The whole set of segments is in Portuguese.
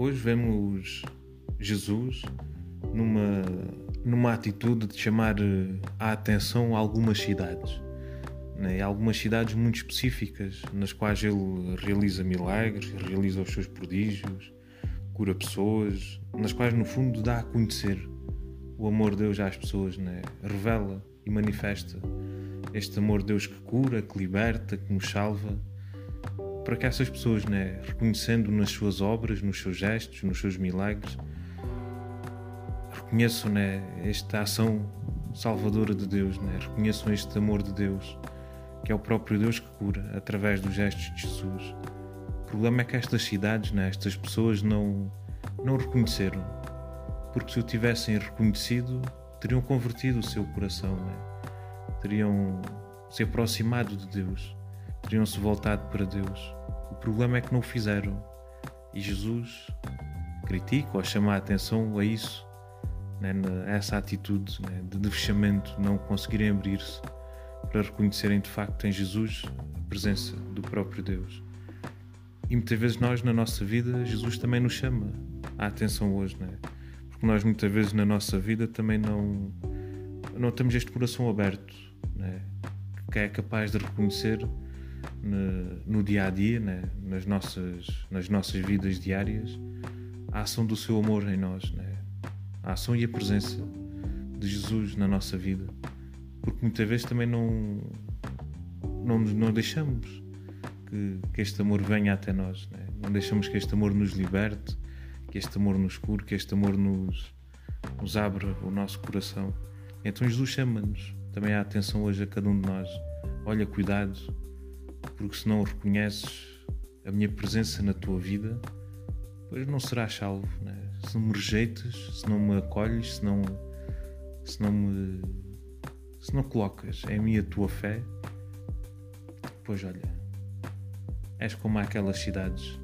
hoje vemos Jesus numa, numa atitude de chamar a atenção a algumas cidades. Né? Algumas cidades muito específicas, nas quais ele realiza milagres, realiza os seus prodígios, cura pessoas, nas quais no fundo dá a conhecer o amor de Deus às pessoas, né? revela e manifesta este amor de Deus que cura, que liberta, que nos salva, para que essas pessoas, né, reconhecendo nas suas obras, nos seus gestos, nos seus milagres, reconheçam né, esta ação salvadora de Deus, né, reconheçam este amor de Deus, que é o próprio Deus que cura através dos gestos de Jesus. O problema é que estas cidades, né, estas pessoas não, não reconheceram, porque se o tivessem reconhecido, teriam convertido o seu coração. Né? teriam se aproximado de Deus, teriam se voltado para Deus. O problema é que não o fizeram. E Jesus critica ou chama a atenção a isso, né, a essa atitude né, de fechamento, não conseguirem abrir-se para reconhecerem de facto em Jesus a presença do próprio Deus. E muitas vezes nós, na nossa vida, Jesus também nos chama a atenção hoje, né? porque nós muitas vezes na nossa vida também não, não temos este coração aberto né? que é capaz de reconhecer no, dia a dia, né? nas, nossas, nas nossas vidas diárias, a ação do seu amor em nós, né? a ação e a presença de Jesus na nossa vida. Porque muitas vezes também não, não, não deixamos que, que este amor venha até nós, né? não deixamos que este amor nos liberte, que este amor nos cure, que este amor nos, nos abra o nosso coração. Então Jesus chama-nos também a atenção hoje a cada um de nós. Olha, cuidado, porque se não reconheces a minha presença na tua vida, pois não serás salvo. Né? Se não me rejeitas, se não me acolhes, se não, se não me. se não colocas em mim a tua fé, pois olha, és como aquelas cidades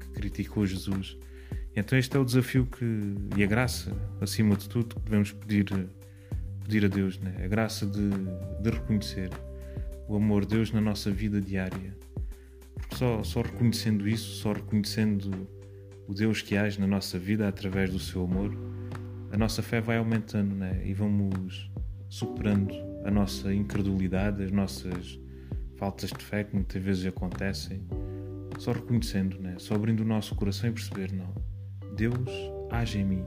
que criticou Jesus. Então este é o desafio que, e a graça, acima de tudo, que devemos pedir pedir a Deus né? a graça de, de reconhecer o amor de Deus na nossa vida diária. Porque só, só reconhecendo isso, só reconhecendo o Deus que age na nossa vida através do seu amor, a nossa fé vai aumentando né? e vamos superando a nossa incredulidade, as nossas faltas de fé que muitas vezes acontecem, só reconhecendo, né? só abrindo o nosso coração e perceber: não, Deus age em mim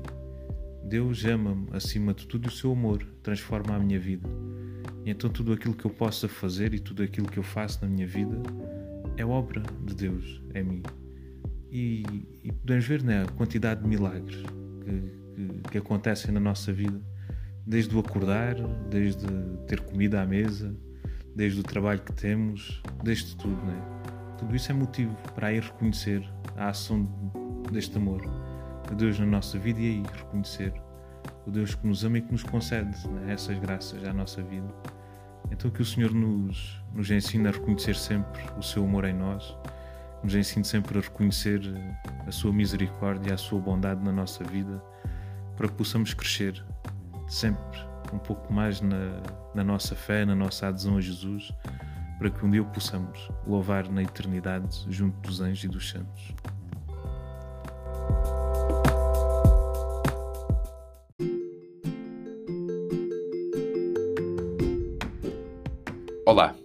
Deus ama-me acima de tudo e o seu amor transforma a minha vida. Então tudo aquilo que eu possa fazer e tudo aquilo que eu faço na minha vida é obra de Deus, é mim. E, e podemos ver né, a quantidade de milagres que, que, que, acontecem na nossa vida, desde o acordar, desde ter comida à mesa, desde o trabalho que temos, desde tudo. Né? Tudo isso é motivo para ir reconhecer a ação deste amor a Deus na nossa vida e aí reconhecer o Deus que nos ama e que nos concede né, essas graças à nossa vida. Então que o Senhor nos, nos ensine a reconhecer sempre o seu amor em nós, nos ensine sempre a reconhecer a sua misericórdia, a sua bondade na nossa vida, para que possamos crescer sempre um pouco mais na, na nossa fé, na nossa adesão a Jesus, para que um dia possamos louvar na eternidade junto dos anjos e dos santos. Olá,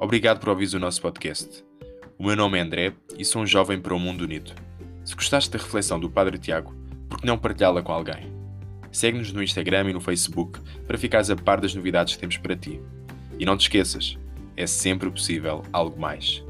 obrigado por ouvir o nosso podcast. O meu nome é André e sou um jovem para o mundo unido. Se gostaste da reflexão do Padre Tiago, por que não partilhá-la com alguém? Segue-nos no Instagram e no Facebook para ficares a par das novidades que temos para ti. E não te esqueças, é sempre possível algo mais.